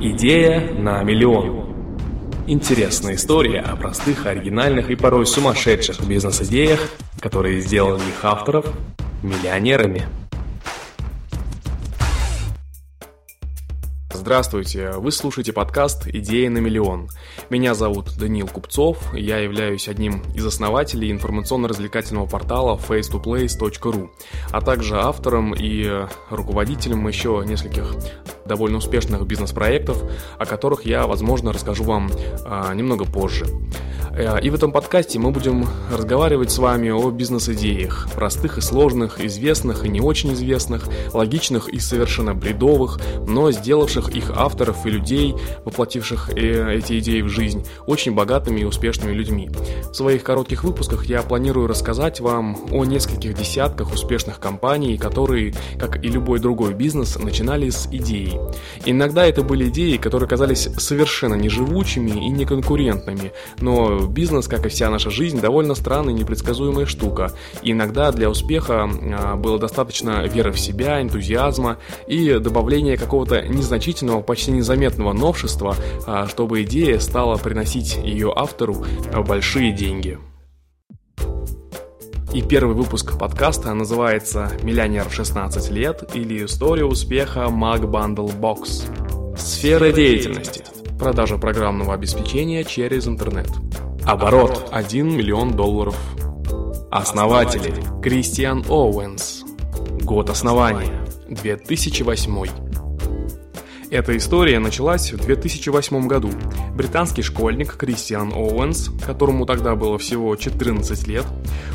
Идея на миллион. Интересная история о простых, оригинальных и порой сумасшедших бизнес-идеях, которые сделали их авторов миллионерами. Здравствуйте, вы слушаете подкаст «Идеи на миллион». Меня зовут Даниил Купцов, я являюсь одним из основателей информационно-развлекательного портала face2place.ru, а также автором и руководителем еще нескольких довольно успешных бизнес-проектов, о которых я, возможно, расскажу вам а, немного позже. Э, и в этом подкасте мы будем разговаривать с вами о бизнес-идеях, простых и сложных, известных и не очень известных, логичных и совершенно бредовых, но сделавших их авторов и людей, воплотивших э, эти идеи в жизнь, очень богатыми и успешными людьми. В своих коротких выпусках я планирую рассказать вам о нескольких десятках успешных компаний, которые, как и любой другой бизнес, начинали с идеи. Иногда это были идеи, которые казались совершенно неживучими и неконкурентными, но бизнес, как и вся наша жизнь, довольно странная и непредсказуемая штука. И иногда для успеха а, было достаточно веры в себя, энтузиазма и добавления какого-то незначительного, почти незаметного новшества, а, чтобы идея стала приносить ее автору большие деньги. И первый выпуск подкаста называется «Миллионер в 16 лет» или «История успеха Mac Bundle Box». Сфера деятельности. Продажа программного обеспечения через интернет. Оборот 1 миллион долларов. Основатели Кристиан Оуэнс. Год основания 2008. Эта история началась в 2008 году. Британский школьник Кристиан Оуэнс, которому тогда было всего 14 лет,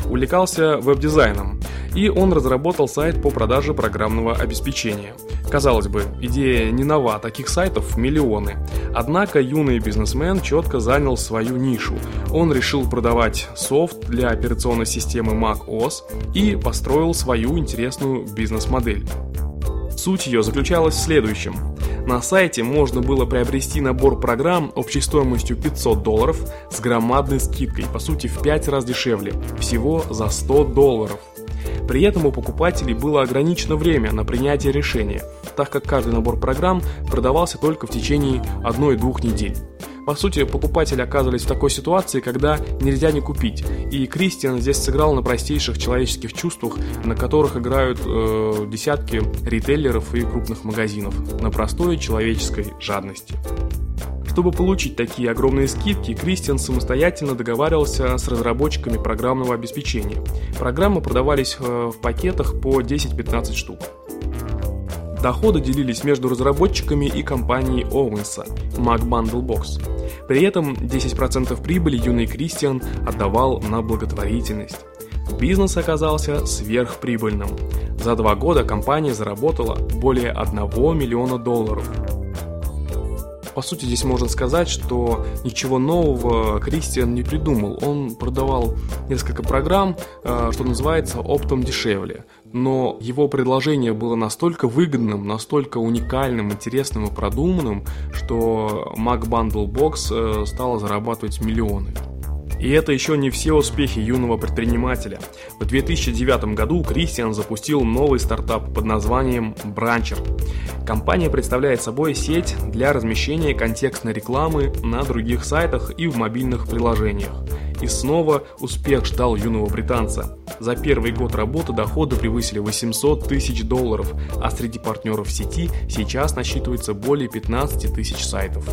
увлекался веб-дизайном, и он разработал сайт по продаже программного обеспечения. Казалось бы, идея не нова, таких сайтов миллионы. Однако юный бизнесмен четко занял свою нишу. Он решил продавать софт для операционной системы Mac OS и построил свою интересную бизнес-модель. Суть ее заключалась в следующем. На сайте можно было приобрести набор программ общей стоимостью 500 долларов с громадной скидкой, по сути в 5 раз дешевле, всего за 100 долларов. При этом у покупателей было ограничено время на принятие решения, так как каждый набор программ продавался только в течение 1-2 недель. По сути, покупатели оказывались в такой ситуации, когда нельзя не купить. И Кристиан здесь сыграл на простейших человеческих чувствах, на которых играют э, десятки ритейлеров и крупных магазинов, на простой человеческой жадности. Чтобы получить такие огромные скидки, Кристиан самостоятельно договаривался с разработчиками программного обеспечения. Программы продавались э, в пакетах по 10-15 штук. Доходы делились между разработчиками и компанией Оуэнса Mac Bundle Box. При этом 10% прибыли юный Кристиан отдавал на благотворительность. Бизнес оказался сверхприбыльным. За два года компания заработала более 1 миллиона долларов. По сути, здесь можно сказать, что ничего нового Кристиан не придумал. Он продавал несколько программ, э, что называется, оптом дешевле но его предложение было настолько выгодным, настолько уникальным, интересным и продуманным, что Mac Bundle Box э, стала зарабатывать миллионы. И это еще не все успехи юного предпринимателя. В 2009 году Кристиан запустил новый стартап под названием Brancher. Компания представляет собой сеть для размещения контекстной рекламы на других сайтах и в мобильных приложениях. И снова успех ждал юного британца. За первый год работы доходы превысили 800 тысяч долларов, а среди партнеров сети сейчас насчитывается более 15 тысяч сайтов.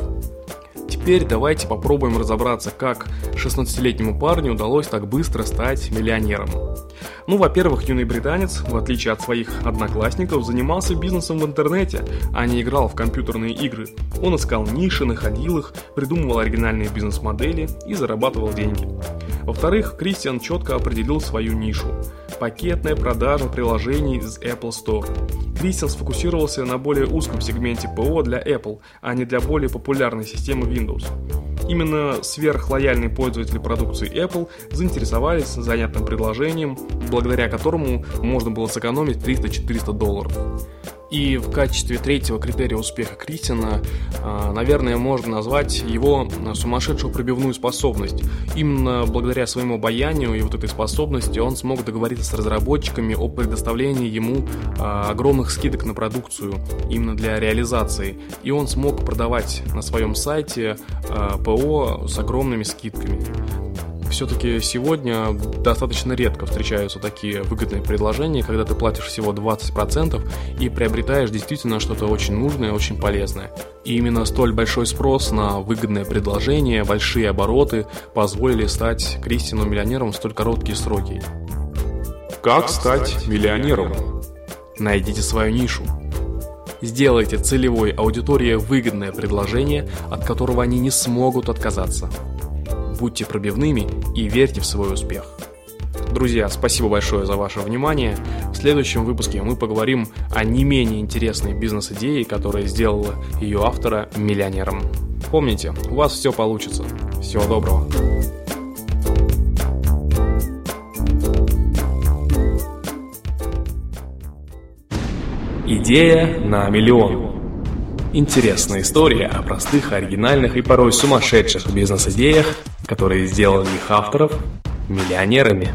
Теперь давайте попробуем разобраться, как 16-летнему парню удалось так быстро стать миллионером. Ну, во-первых, юный британец, в отличие от своих одноклассников, занимался бизнесом в интернете, а не играл в компьютерные игры. Он искал ниши, находил их, придумывал оригинальные бизнес-модели и зарабатывал деньги. Во-вторых, Кристиан четко определил свою нишу – пакетная продажа приложений из Apple Store. Кристиан сфокусировался на более узком сегменте ПО для Apple, а не для более популярной системы Windows. Именно сверхлояльные пользователи продукции Apple заинтересовались занятным предложением, благодаря которому можно было сэкономить 300-400 долларов. И в качестве третьего критерия успеха Кристина, а, наверное, можно назвать его сумасшедшую пробивную способность. Именно благодаря своему обаянию и вот этой способности он смог договориться с разработчиками о предоставлении ему а, огромных скидок на продукцию именно для реализации. И он смог продавать на своем сайте а, ПО с огромными скидками все-таки сегодня достаточно редко встречаются такие выгодные предложения, когда ты платишь всего 20% и приобретаешь действительно что-то очень нужное, очень полезное. И именно столь большой спрос на выгодное предложение, большие обороты позволили стать Кристину миллионером в столь короткие сроки. Как стать миллионером? Найдите свою нишу. Сделайте целевой аудитории выгодное предложение, от которого они не смогут отказаться будьте пробивными и верьте в свой успех. Друзья, спасибо большое за ваше внимание. В следующем выпуске мы поговорим о не менее интересной бизнес-идее, которая сделала ее автора миллионером. Помните, у вас все получится. Всего доброго. Идея на миллион. Интересная история о простых, оригинальных и порой сумасшедших бизнес-идеях, которые сделали их авторов миллионерами.